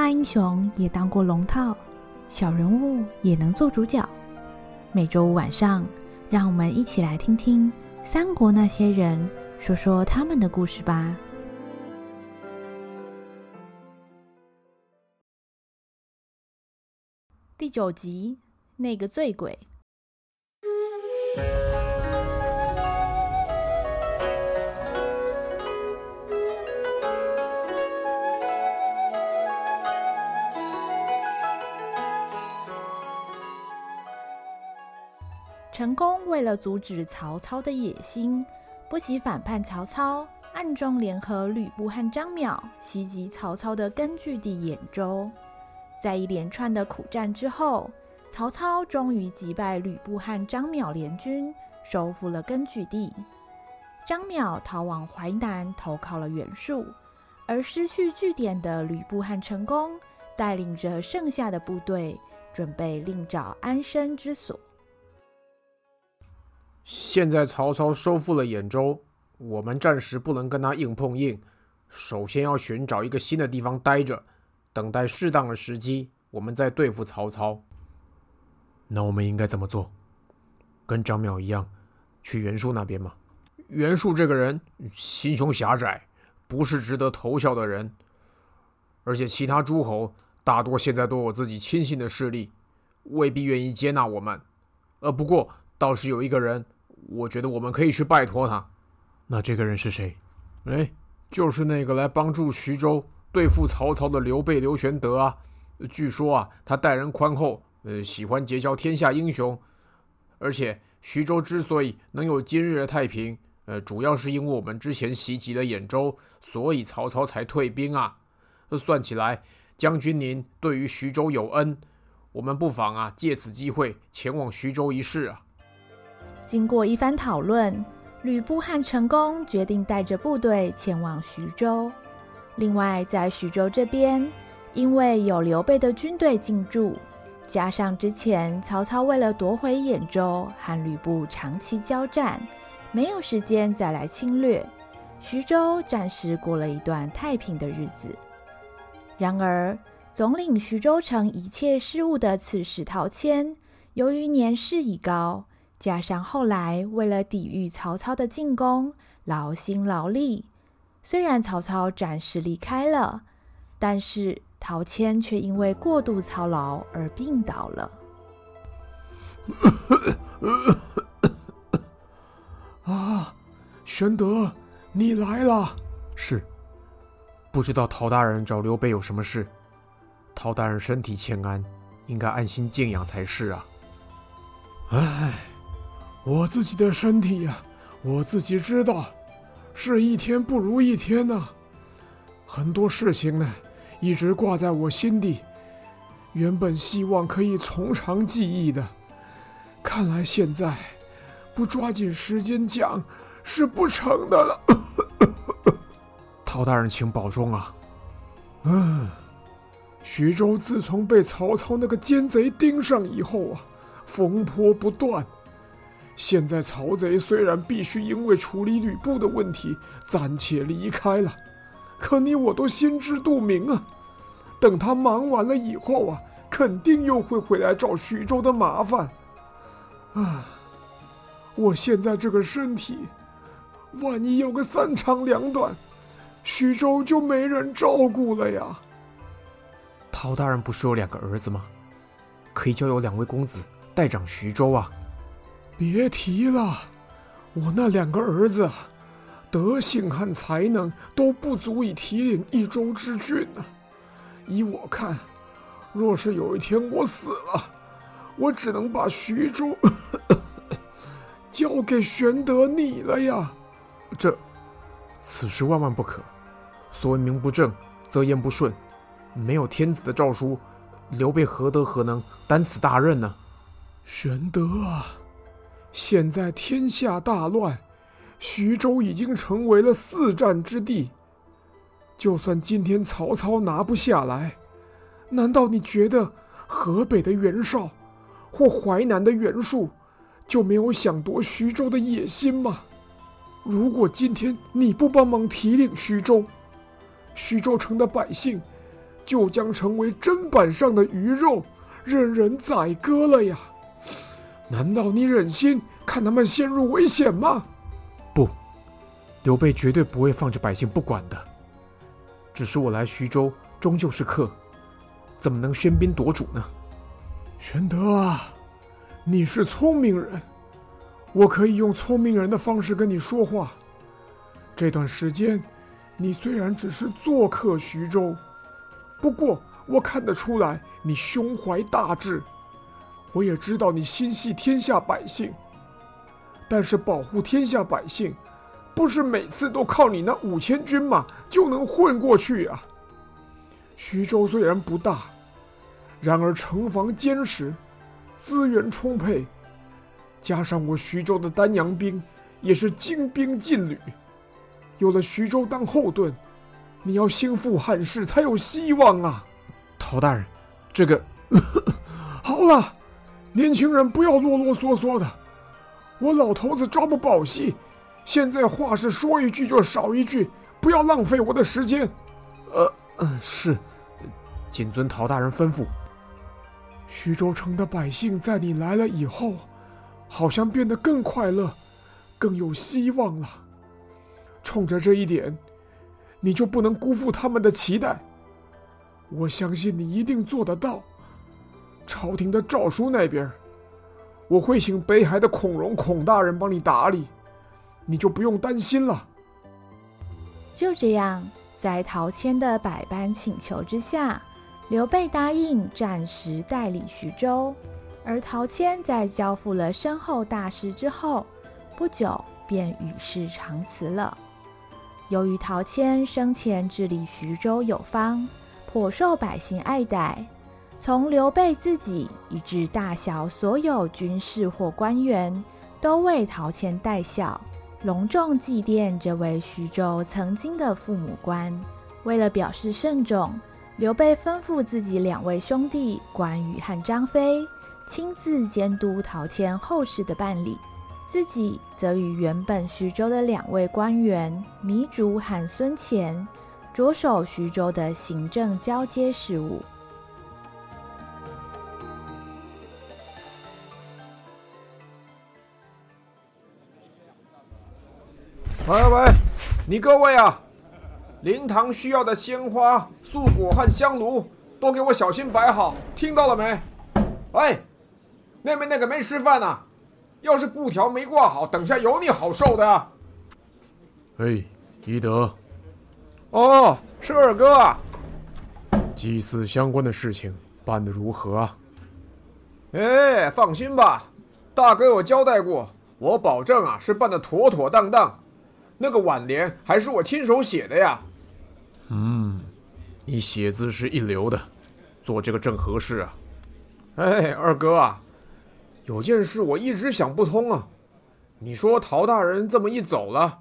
大英雄也当过龙套，小人物也能做主角。每周五晚上，让我们一起来听听三国那些人说说他们的故事吧。第九集，那个醉鬼。成功为了阻止曹操的野心，不惜反叛曹操，暗中联合吕布和张邈袭击曹操的根据地兖州。在一连串的苦战之后，曹操终于击败吕布和张邈联军，收复了根据地。张邈逃往淮南投靠了袁术，而失去据点的吕布和陈宫带领着剩下的部队，准备另找安身之所。现在曹操收复了兖州，我们暂时不能跟他硬碰硬，首先要寻找一个新的地方待着。等待适当的时机，我们再对付曹操。那我们应该怎么做？跟张邈一样，去袁术那边吗？袁术这个人心胸狭窄，不是值得投效的人。而且其他诸侯大多现在都有自己亲信的势力，未必愿意接纳我们。呃，不过倒是有一个人，我觉得我们可以去拜托他。那这个人是谁？哎，就是那个来帮助徐州。对付曹操的刘备刘玄德啊，据说啊，他待人宽厚，呃，喜欢结交天下英雄，而且徐州之所以能有今日的太平，呃，主要是因为我们之前袭击了兖州，所以曹操才退兵啊。算起来，将军您对于徐州有恩，我们不妨啊，借此机会前往徐州一试啊。经过一番讨论，吕布和陈宫决定带着部队前往徐州。另外，在徐州这边，因为有刘备的军队进驻，加上之前曹操为了夺回兖州和吕布长期交战，没有时间再来侵略，徐州暂时过了一段太平的日子。然而，总领徐州城一切事务的刺史陶谦，由于年事已高，加上后来为了抵御曹操的进攻，劳心劳力。虽然曹操暂时离开了，但是陶谦却因为过度操劳而病倒了。啊，玄德，你来了。是，不知道陶大人找刘备有什么事？陶大人身体欠安，应该安心静养才是啊。唉，我自己的身体呀，我自己知道。是一天不如一天呐，很多事情呢，一直挂在我心底。原本希望可以从长计议的，看来现在不抓紧时间讲是不成的了。陶大人，请保重啊！嗯，徐州自从被曹操那个奸贼盯上以后啊，风波不断。现在曹贼虽然必须因为处理吕布的问题暂且离开了，可你我都心知肚明啊。等他忙完了以后啊，肯定又会回来找徐州的麻烦。啊，我现在这个身体，万一有个三长两短，徐州就没人照顾了呀。陶大人不是有两个儿子吗？可以交由两位公子代掌徐州啊。别提了，我那两个儿子，德行和才能都不足以提领一州之郡呢。依我看，若是有一天我死了，我只能把徐州 交给玄德你了呀。这，此事万万不可。所谓名不正则言不顺，没有天子的诏书，刘备何德何能担此大任呢？玄德啊！现在天下大乱，徐州已经成为了四战之地。就算今天曹操拿不下来，难道你觉得河北的袁绍或淮南的袁术就没有想夺徐州的野心吗？如果今天你不帮忙提领徐州，徐州城的百姓就将成为砧板上的鱼肉，任人宰割了呀！难道你忍心看他们陷入危险吗？不，刘备绝对不会放着百姓不管的。只是我来徐州，终究是客，怎么能喧宾夺主呢？玄德啊，你是聪明人，我可以用聪明人的方式跟你说话。这段时间，你虽然只是做客徐州，不过我看得出来你胸怀大志，我也知道你心系天下百姓。但是保护天下百姓，不是每次都靠你那五千军马就能混过去啊。徐州虽然不大。然而城防坚实，资源充沛，加上我徐州的丹阳兵也是精兵劲旅，有了徐州当后盾，你要兴复汉室才有希望啊！陶大人，这个 好了，年轻人不要啰啰嗦嗦的，我老头子朝不保夕，现在话是说一句就少一句，不要浪费我的时间。呃，嗯，是，谨遵陶大人吩咐。徐州城的百姓在你来了以后，好像变得更快乐，更有希望了。冲着这一点，你就不能辜负他们的期待。我相信你一定做得到。朝廷的诏书那边，我会请北海的孔融孔大人帮你打理，你就不用担心了。就这样，在陶谦的百般请求之下。刘备答应暂时代理徐州，而陶谦在交付了身后大事之后，不久便与世长辞了。由于陶谦生前治理徐州有方，颇受百姓爱戴，从刘备自己以至大小所有军士或官员，都为陶谦戴孝，隆重祭奠这位徐州曾经的父母官。为了表示慎重。刘备吩咐自己两位兄弟关羽和张飞亲自监督陶谦后事的办理，自己则与原本徐州的两位官员糜竺和孙干着手徐州的行政交接事务。喂喂，你各位啊！灵堂需要的鲜花、素果和香炉，都给我小心摆好，听到了没？哎，那边那个没吃饭呢，要是布条没挂好，等下有你好受的。哎，一德。哦，是二哥啊。祭祀相关的事情办得如何啊？哎，放心吧，大哥有交代过，我保证啊，是办得妥妥当当。那个挽联还是我亲手写的呀。嗯，你写字是一流的，做这个正合适啊。哎，二哥啊，有件事我一直想不通啊。你说陶大人这么一走了，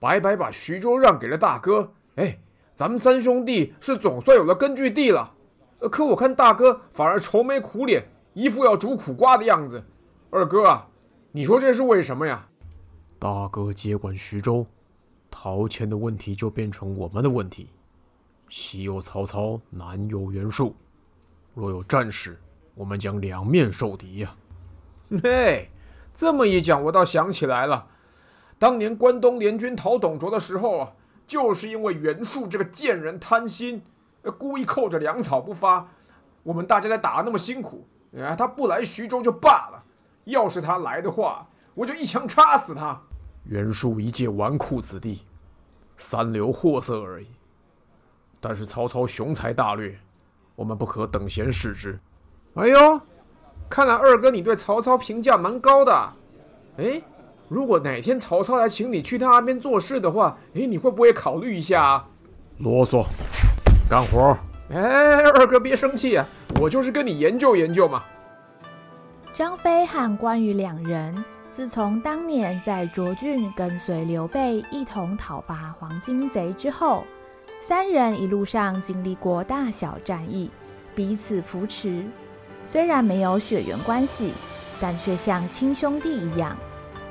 白白把徐州让给了大哥，哎，咱们三兄弟是总算有了根据地了。可我看大哥反而愁眉苦脸，一副要煮苦瓜的样子。二哥啊，你说这是为什么呀？大哥接管徐州，陶谦的问题就变成我们的问题。西有曹操，南有袁术，若有战事，我们将两面受敌呀、嘿，这么一讲，我倒想起来了，当年关东联军讨董卓的时候啊，就是因为袁术这个贱人贪心，故意扣着粮草不发，我们大家在打那么辛苦，哎，他不来徐州就罢了，要是他来的话，我就一枪插死他。袁术一介纨绔子弟，三流货色而已。但是曹操雄才大略，我们不可等闲视之。哎呦，看来二哥你对曹操评价蛮高的。哎，如果哪天曹操来请你去他那边做事的话，哎，你会不会考虑一下啊？啰嗦，干活。哎，二哥别生气啊，我就是跟你研究研究嘛。张飞和关羽两人，自从当年在涿郡跟随刘备一同讨伐黄巾贼之后。三人一路上经历过大小战役，彼此扶持。虽然没有血缘关系，但却像亲兄弟一样。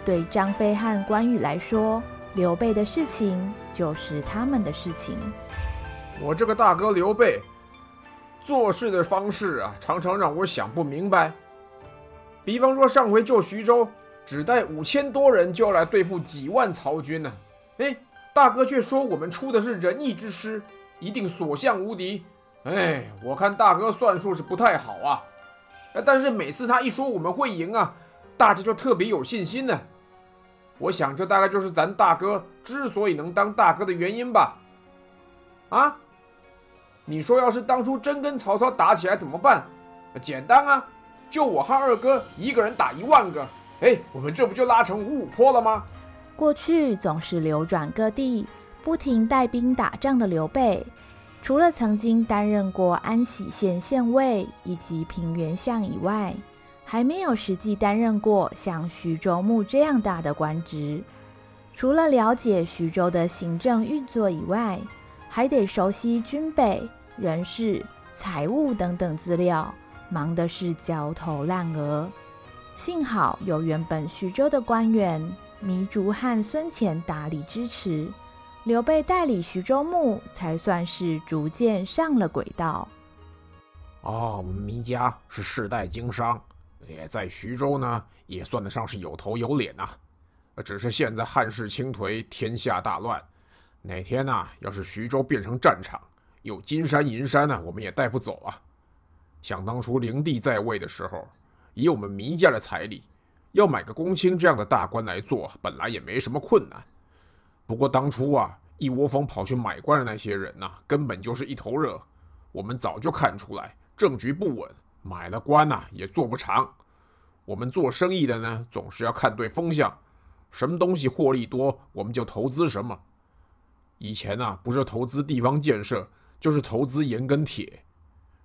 对张飞和关羽来说，刘备的事情就是他们的事情。我这个大哥刘备，做事的方式啊，常常让我想不明白。比方说，上回救徐州，只带五千多人就要来对付几万曹军呢。哎，大哥却说我们出的是仁义之师，一定所向无敌。哎，我看大哥算术是不太好啊。但是每次他一说我们会赢啊，大家就特别有信心呢。我想这大概就是咱大哥之所以能当大哥的原因吧。啊？你说要是当初真跟曹操打起来怎么办？简单啊。就我和二哥一个人打一万个，哎，我们这不就拉成五五波了吗？过去总是流转各地，不停带兵打仗的刘备，除了曾经担任过安喜县县尉以及平原相以外，还没有实际担任过像徐州牧这样大的官职。除了了解徐州的行政运作以外，还得熟悉军备、人事、财务等等资料。忙的是焦头烂额，幸好有原本徐州的官员糜竺和孙乾大力支持，刘备代理徐州牧，才算是逐渐上了轨道。哦，我们糜家是世代经商，也在徐州呢，也算得上是有头有脸呐、只是现在汉室倾颓，天下大乱，哪天呐，要是徐州变成战场，有金山银山呢，我们也带不走啊。想当初灵帝在位的时候，以我们糜家的财力，要买个公卿这样的大官来做，本来也没什么困难。不过当初啊，一窝蜂跑去买官的那些人呐、根本就是一头热。我们早就看出来政局不稳，买了官呐、也做不长。我们做生意的呢，总是要看对风向，什么东西获利多，我们就投资什么。以前呐、不是投资地方建设，就是投资盐跟铁。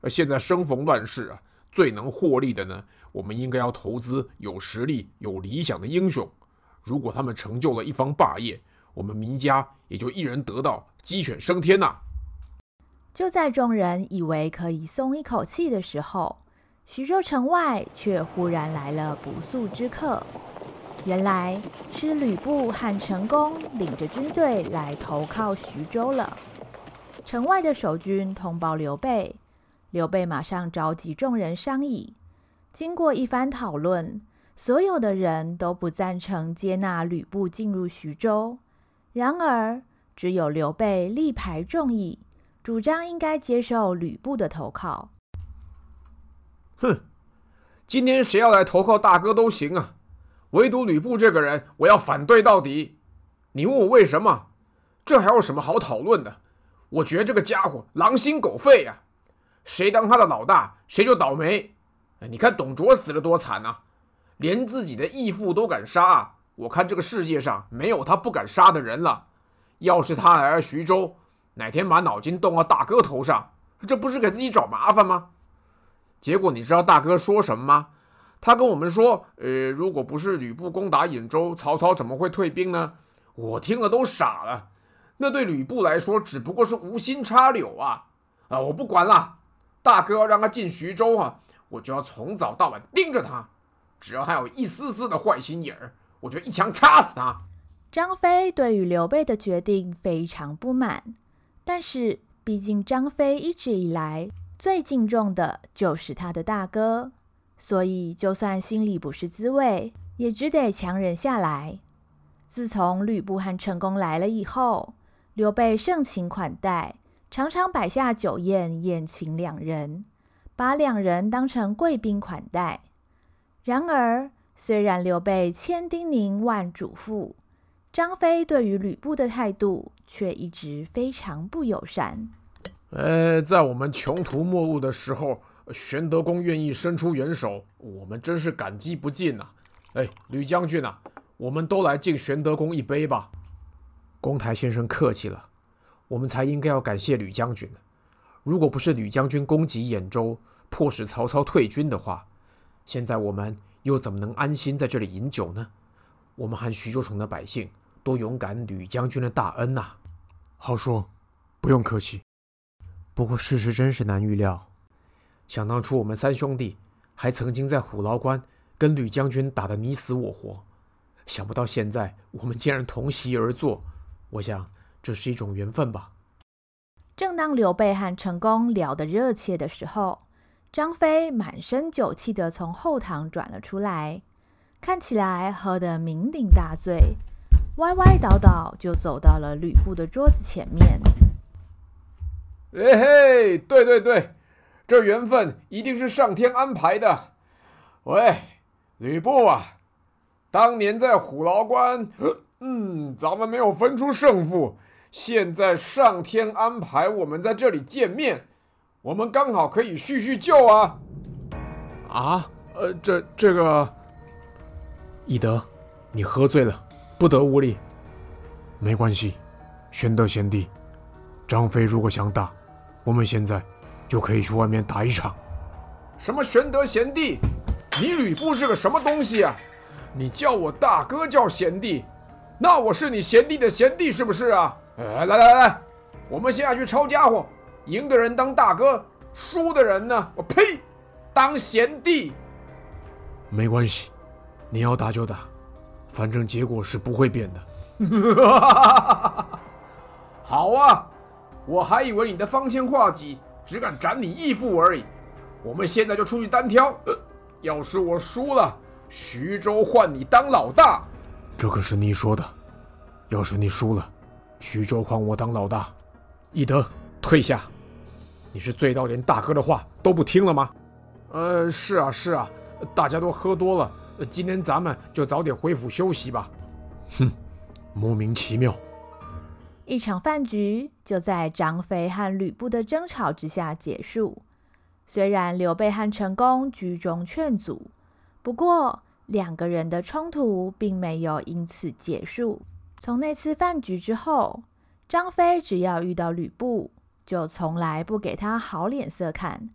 而现在生逢乱世啊，最能获利的呢，我们应该要投资有实力、有理想的英雄。如果他们成就了一方霸业，我们名家也就一人得道，鸡犬升天呐。就在众人以为可以松一口气的时候，徐州城外却忽然来了不速之客。原来是吕布和陈宫领着军队来投靠徐州了。城外的守军通报刘备。刘备马上召集众人商议，经过一番讨论，所有的人都不赞成接纳吕布进入徐州。然而，只有刘备力排众议，主张应该接受吕布的投靠。哼，今天谁要来投靠大哥都行啊，唯独吕布这个人，我要反对到底。你问我为什么？这还有什么好讨论的？我觉得这个家伙狼心狗肺呀！谁当他的老大，谁就倒霉。你看董卓死了多惨啊，连自己的义父都敢杀。我看这个世界上没有他不敢杀的人了。要是他来了徐州，哪天把脑筋动到大哥头上，这不是给自己找麻烦吗？结果你知道大哥说什么吗？他跟我们说：“呃，如果不是吕布攻打兖州，曹操怎么会退兵呢？”我听了都傻了。那对吕布来说，只不过是无心插柳啊！啊，我不管了。大哥让他进徐州啊，我就要从早到晚盯着他，只要他有一丝丝的坏心眼儿，我就一枪插死他。张飞对于刘备的决定非常不满，但是毕竟张飞一直以来最敬重的就是他的大哥，所以就算心里不是滋味，也只得强忍下来。自从吕布和陈宫来了以后，刘备盛情款待。常常摆下酒宴宴请两人，把两人当成贵宾款待。然而，虽然刘备千叮咛万嘱咐，张飞对于吕布的态度却一直非常不友善。呃，在我们穷途末路的时候，玄德公愿意伸出援手，我们真是感激不尽呐、啊。哎，吕将军啊，我们都来敬玄德公一杯吧。公台先生客气了。我们才应该要感谢吕将军呢。如果不是吕将军攻击兖州，迫使曹操退军的话，现在我们又怎么能安心在这里饮酒呢？我们和徐州城的百姓都勇敢吕将军的大恩呐。好说，不用客气。不过事实真是难预料。想当初我们三兄弟还曾经在虎牢关跟吕将军打得你死我活，想不到现在我们竟然同席而坐。我想。这是一种缘分吧。正当刘备和成功聊得热切的时候，张飞满身酒气地从后堂转了出来，看起来喝得酩酊大醉，歪歪倒倒就走到了吕布的桌子前面。哎嘿，对对对，这缘分一定是上天安排的。喂，吕布啊，当年在虎牢关，嗯，咱们没有分出胜负。现在上天安排我们在这里见面，我们刚好可以叙叙旧啊！啊，呃，这这个，翼德，你喝醉了，不得无礼。没关系，玄德贤弟，张飞如果想打，我们现在就可以去外面打一场。什么玄德贤弟？你吕布是个什么东西啊？你叫我大哥叫贤弟，那我是你贤弟的贤弟是不是啊？哎，来来来来，我们现在去抄家伙，赢的人当大哥，输的人呢？我呸，当贤弟。没关系，你要打就打，反正结果是不会变的。好啊，我还以为你的方天画戟只敢斩你义父而已。我们现在就出去单挑，呃，要是我输了，徐州换你当老大。这可是你说的，要是你输了。徐州换我当老大，翼德退下！你是醉到连大哥的话都不听了吗？呃，是啊是啊，大家都喝多了，今天咱们就早点回府休息吧。哼，莫名其妙。一场饭局就在张飞和吕布的争吵之下结束。虽然刘备和陈宫居中劝阻，不过两个人的冲突并没有因此结束。从那次饭局之后，张飞只要遇到吕布，就从来不给他好脸色看。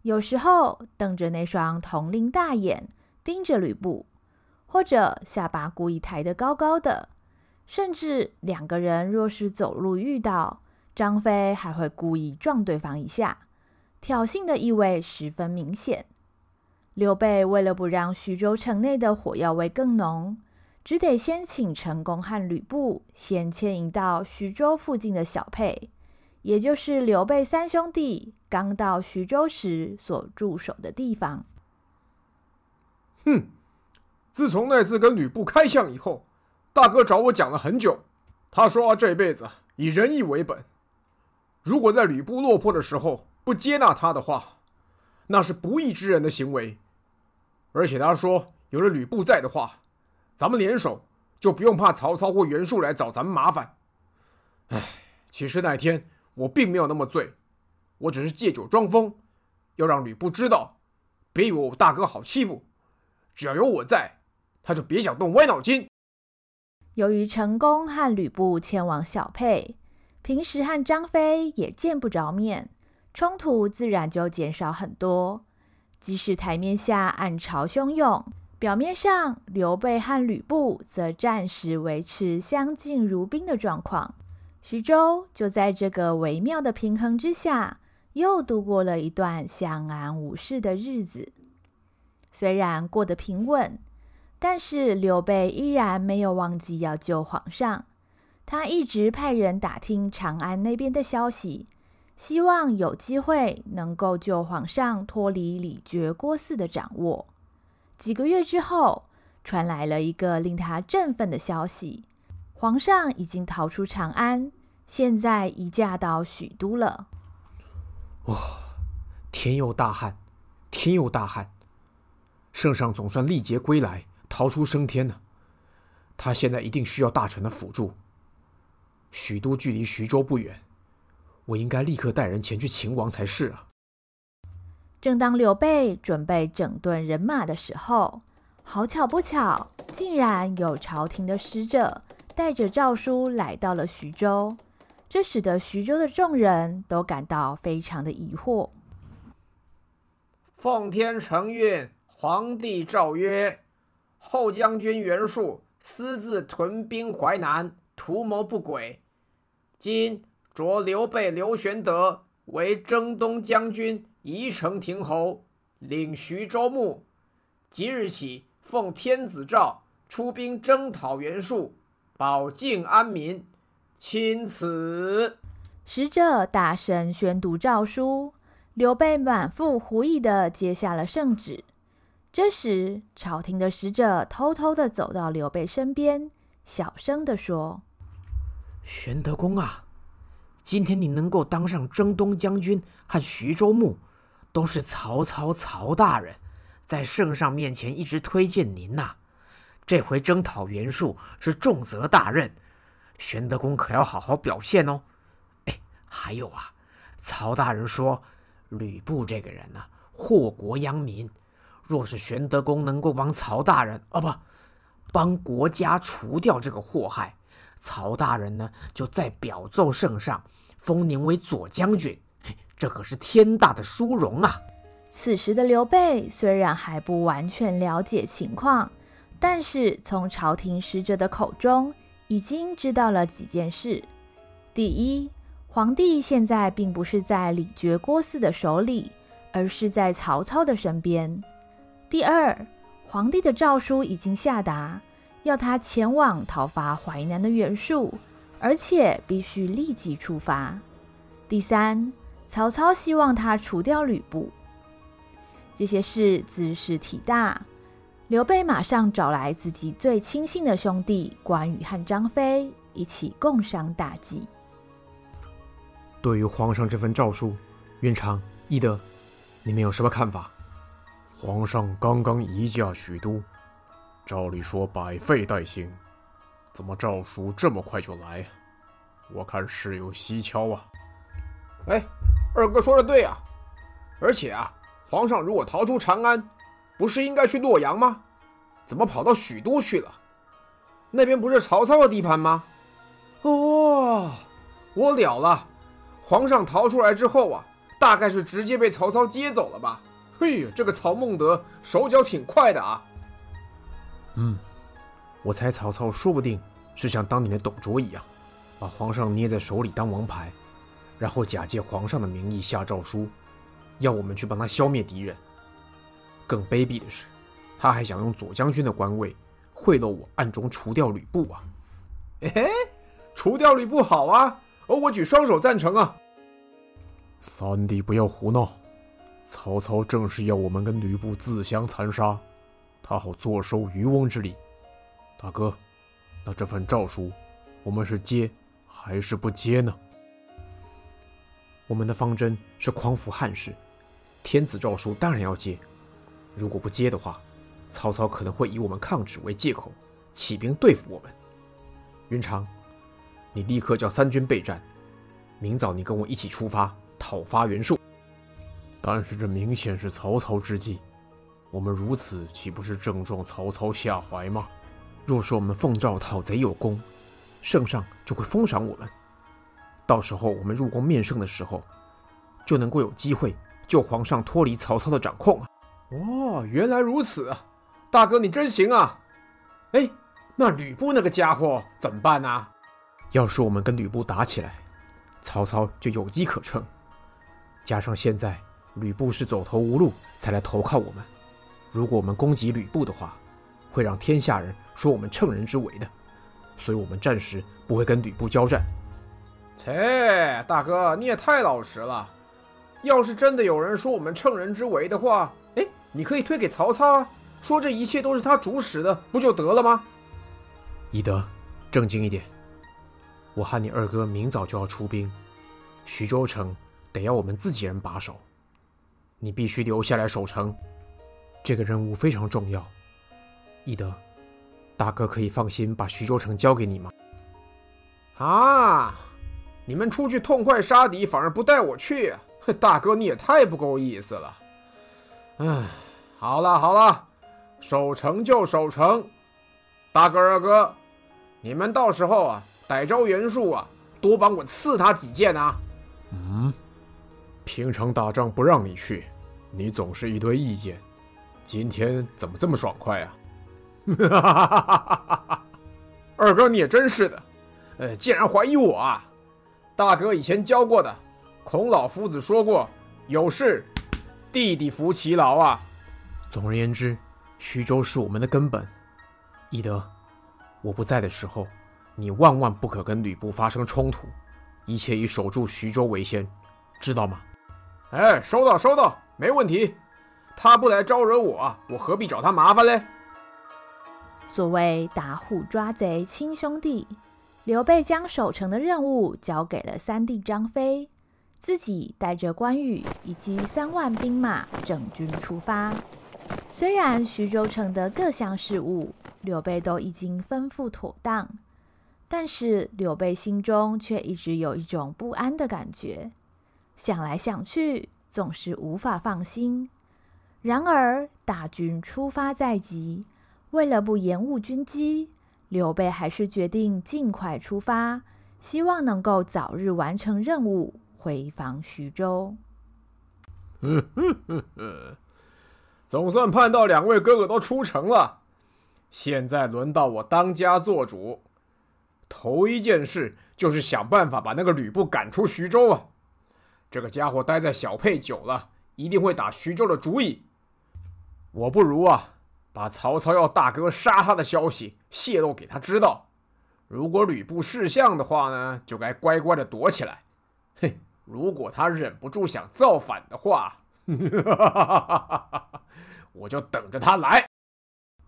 有时候瞪着那双铜铃大眼盯着吕布，或者下巴故意抬得高高的，甚至两个人若是走路遇到，张飞还会故意撞对方一下，挑衅的意味十分明显。刘备为了不让徐州城内的火药味更浓，只得先请陈宫和吕布先迁移到徐州附近的小沛，也就是刘备三兄弟刚到徐州时所驻守的地方。哼，自从那次跟吕布开巷以后，大哥找我讲了很久。他说他这辈子以仁义为本，如果在吕布落魄的时候不接纳他的话，那是不义之人的行为。而且他说，有了吕布在的话，咱们联手就不用怕曹操或袁术来找咱们麻烦。唉，其实那天我并没有那么醉，我只是借酒装疯，要让吕布知道，别以为我大哥好欺负，只要有我在，他就别想动歪脑筋。由于成功和吕布前往小沛，平时和张飞也见不着面，冲突自然就减少很多。即使台面下暗潮汹涌。表面上，刘备和吕布则暂时维持相敬如宾的状况。徐州就在这个微妙的平衡之下，又度过了一段相安无事的日子。虽然过得平稳，但是刘备依然没有忘记要救皇上。他一直派人打听长安那边的消息，希望有机会能够救皇上脱离李傕郭汜的掌握。几个月之后，传来了一个令他振奋的消息：皇上已经逃出长安，现在移驾到许都了。哇！天佑大汉，天佑大汉！圣上总算历劫归来，逃出升天了。他现在一定需要大臣的辅助。许都距离徐州不远，我应该立刻带人前去勤王才是啊。正当刘备准备整顿人马的时候，好巧不巧，竟然有朝廷的使者带着诏书来到了徐州，这使得徐州的众人都感到非常的疑惑。奉天承运，皇帝诏曰：后将军袁术私自屯兵淮南，图谋不轨，今擢刘备、刘玄德为征东将军。宜城亭侯，领徐州牧。即日起，奉天子诏，出兵征讨袁术，保境安民。钦此。使者大声宣读诏书，刘备满腹狐疑的接下了圣旨。这时，朝廷的使者偷偷的走到刘备身边，小声的说：“玄德公啊，今天你能够当上征东将军和徐州牧，都是曹操曹大人在圣上面前一直推荐您呐。这回征讨袁术是重责大任，玄德公可要好好表现哦。哎，还有啊，曹大人说，吕布这个人呢、祸国殃民。”若是玄德公能够帮曹大人，哦不，帮国家除掉这个祸害，曹大人呢就再表奏圣上，封您为左将军，这可是天大的殊荣啊！此时的刘备虽然还不完全了解情况，但是从朝廷使者的口中已经知道了几件事：第一，皇帝现在并不是在李傕郭汜的手里，而是在曹操的身边。第二，皇帝的诏书已经下达，要他前往讨伐淮南的袁术，而且必须立即出发。第三，曹操希望他除掉吕布。这些事兹事体大，刘备马上找来自己最亲信的兄弟关羽和张飞，一起共商大计。对于皇上这份诏书，云长、翼德，你们有什么看法？皇上刚刚移驾许都，照理说百废待兴，怎么诏书这么快就来？我看事有蹊跷啊！哎，二哥说的对啊，而且啊，皇上如果逃出长安，不是应该去洛阳吗？怎么跑到许都去了？那边不是曹操的地盘吗？哦，我了了，皇上逃出来之后啊，大概是直接被曹操接走了吧？嘿，这个曹孟德手脚挺快的啊。嗯，我猜曹操说不定是像当年的董卓一样，把皇上捏在手里当王牌，然后假借皇上的名义下诏书，要我们去帮他消灭敌人。更卑鄙的是，他还想用左将军的官位贿赂我，暗中除掉吕布啊！哎，除掉吕布好啊，哦，我举双手赞成啊！三弟不要胡闹。曹操正是要我们跟吕布自相残杀，他好坐收渔翁之利。大哥，那这份诏书，我们是接还是不接呢？我们的方针是匡扶汉室，天子诏书当然要接。如果不接的话，曹操可能会以我们抗旨为借口，起兵对付我们。云长，你立刻叫三军备战，明早你跟我一起出发讨伐袁术。但是这明显是曹操之计，我们如此岂不是正中曹操下怀吗？若是我们奉诏讨贼有功，圣上就会封赏我们，到时候我们入宫面圣的时候，就能够有机会救皇上脱离曹操的掌控啊！哦，原来如此啊，大哥你真行啊！哎，那吕布那个家伙怎么办呢？要是我们跟吕布打起来，曹操就有机可乘，加上现在。吕布是走投无路才来投靠我们，如果我们攻击吕布的话，会让天下人说我们乘人之危的，所以我们暂时不会跟吕布交战。切，大哥你也太老实了，要是真的有人说我们乘人之危的话，哎，你可以推给曹操啊，说这一切都是他主使的，不就得了吗？翼德，正经一点，我和你二哥明早就要出兵，徐州城得要我们自己人把守。你必须留下来守城，这个任务非常重要。翼德，大哥可以放心把徐州城交给你吗？啊！你们出去痛快杀敌，反而不带我去，大哥你也太不够意思了。唉，好了好了，守城就守城。大哥二哥，你们到时候啊，逮着袁术啊，多帮我刺他几剑啊。嗯。平常打仗不让你去，你总是一堆意见。今天怎么这么爽快啊？二哥你也真是的，呃，竟然怀疑我啊！大哥以前教过的，孔老夫子说过，有事弟弟服其劳啊。总而言之，徐州是我们的根本。翼德，我不在的时候，你万万不可跟吕布发生冲突，一切以守住徐州为先，知道吗？哎，收到，收到，没问题。他不来招惹我，我何必找他麻烦嘞？所谓打虎抓贼，亲兄弟。刘备将守城的任务交给了三弟张飞，自己带着关羽以及三万兵马整军出发。虽然徐州城的各项事务刘备都已经吩咐妥当，但是刘备心中却一直有一种不安的感觉，想来想去总是无法放心。然而大军出发在即，为了不延误军机。刘备还是决定尽快出发，希望能够早日完成任务，回防徐州。总算盼到两位哥哥都出城了，现在轮到我当家做主。头一件事就是想办法把那个吕布赶出徐州啊！这个家伙待在小沛久了，一定会打徐州的主意。我不如啊。把曹操要大哥杀他的消息泄露给他知道，如果吕布识相的话呢，就该乖乖的躲起来。嘿，如果他忍不住想造反的话，我就等着他来。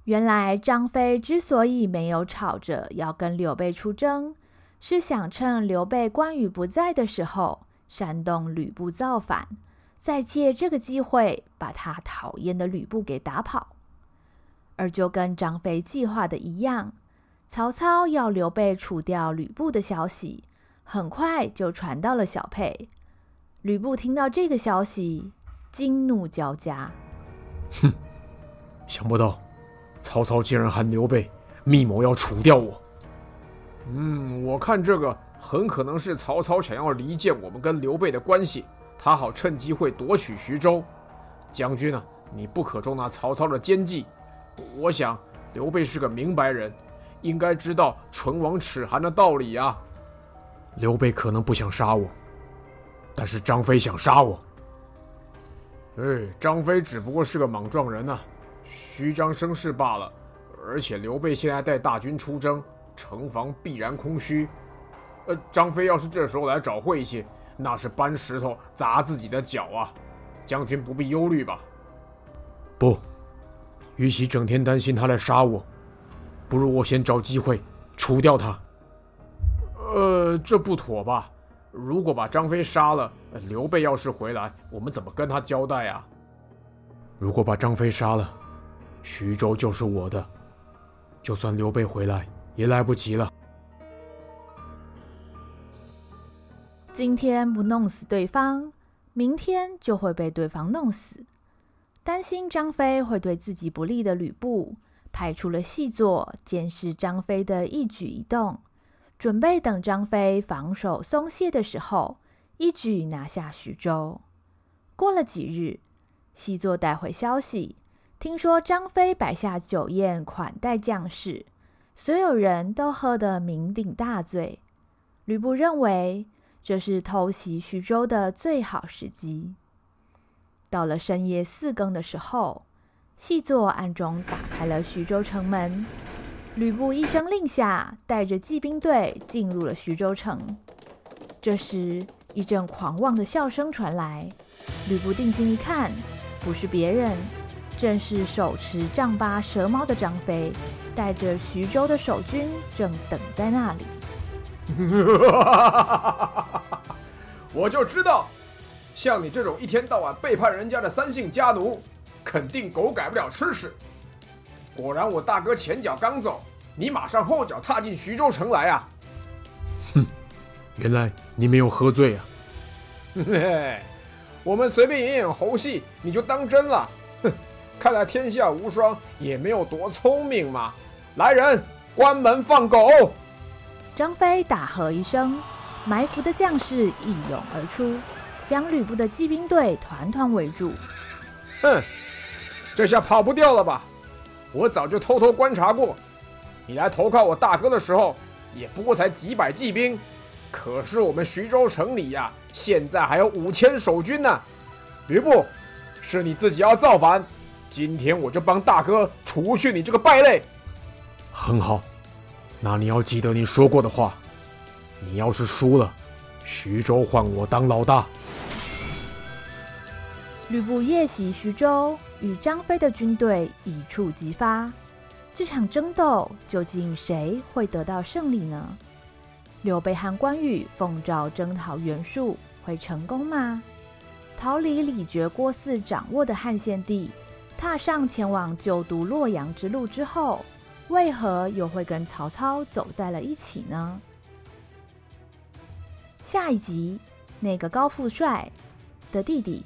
原来张飞之所以没有吵着要跟刘备出征，是想趁刘备、关羽不在的时候煽动吕布造反，再借这个机会把他讨厌的吕布给打跑。而就跟张飞计划的一样，曹操要刘备除掉吕布的消息，很快就传到了小沛。吕布听到这个消息，惊怒交加。哼，想不到曹操竟然喊刘备密谋要除掉我。嗯，我看这个很可能是曹操想要离间我们跟刘备的关系，他好趁机会夺取徐州。将军啊，你不可中那曹操的奸计。我想，刘备是个明白人，应该知道“唇亡齿寒”的道理啊。刘备可能不想杀我，但是张飞想杀我。哎，张飞只不过是个莽撞人呐、虚张声势罢了。而且刘备现在带大军出征，城防必然空虚。呃，张飞要是这时候来找晦气，那是搬石头砸自己的脚啊。将军不必忧虑吧？不。与其整天担心他来杀我，不如我先找机会除掉他。呃，这不妥吧？如果把张飞杀了，刘备要是回来，我们怎么跟他交代啊？如果把张飞杀了，徐州就是我的，就算刘备回来也来不及了。今天不弄死对方，明天就会被对方弄死。担心张飞会对自己不利的吕布，派出了细作监视张飞的一举一动，准备等张飞防守松懈的时候，一举拿下徐州。过了几日，细作带回消息，听说张飞摆下酒宴款待将士，所有人都喝得酩酊大醉。吕布认为这是偷袭徐州的最好时机。到了深夜四更的时候，细作暗中打开了徐州城门。吕布一声令下，带着骑兵队进入了徐州城。这时，一阵狂妄的笑声传来。吕布定睛一看，不是别人，正是手持丈八蛇矛的张飞，带着徐州的守军正等在那里。我就知道。像你这种一天到晚背叛人家的三姓家奴，肯定狗改不了吃屎。果然，我大哥前脚刚走，你马上后脚踏进徐州城来啊！哼，原来你没有喝醉啊！嘿 嘿，我们随便演演猴戏，你就当真了？哼，看来天下无双也没有多聪明嘛！来人，关门放狗！张飞大喝一声，埋伏的将士一拥而出。将吕布的骑兵队团团围住。哼，这下跑不掉了吧？我早就偷偷观察过，你来投靠我大哥的时候，也不过才几百骑兵，可是我们徐州城里呀，现在还有五千守军呢。吕布，是你自己要造反，今天我就帮大哥除去你这个败类。很好，那你要记得你说过的话，你要是输了，徐州换我当老大。吕布夜袭徐州，与张飞的军队一触即发。这场争斗究竟谁会得到胜利呢？刘备和关羽奉诏征讨袁术，会成功吗？逃离李傕郭汜掌握的汉献帝，踏上前往救都洛阳之路之后，为何又会跟曹操走在了一起呢？下一集，那个高富帅的弟弟